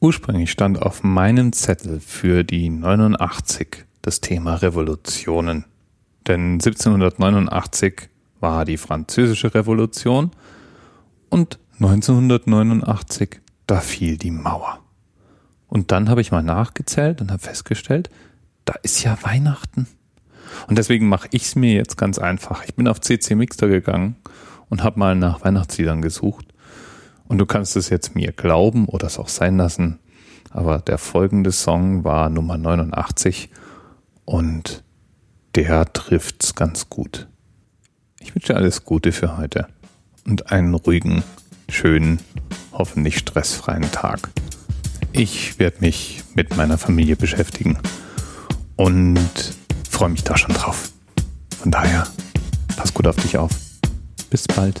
Ursprünglich stand auf meinem Zettel für die 89 das Thema Revolutionen. Denn 1789 war die französische Revolution und 1989, da fiel die Mauer. Und dann habe ich mal nachgezählt und habe festgestellt, da ist ja Weihnachten. Und deswegen mache ich es mir jetzt ganz einfach. Ich bin auf CC Mixter gegangen und habe mal nach Weihnachtsliedern gesucht. Und du kannst es jetzt mir glauben oder es auch sein lassen. Aber der folgende Song war Nummer 89 und der trifft's ganz gut. Ich wünsche alles Gute für heute und einen ruhigen, schönen, hoffentlich stressfreien Tag. Ich werde mich mit meiner Familie beschäftigen und freue mich da schon drauf. Von daher, pass gut auf dich auf. Bis bald.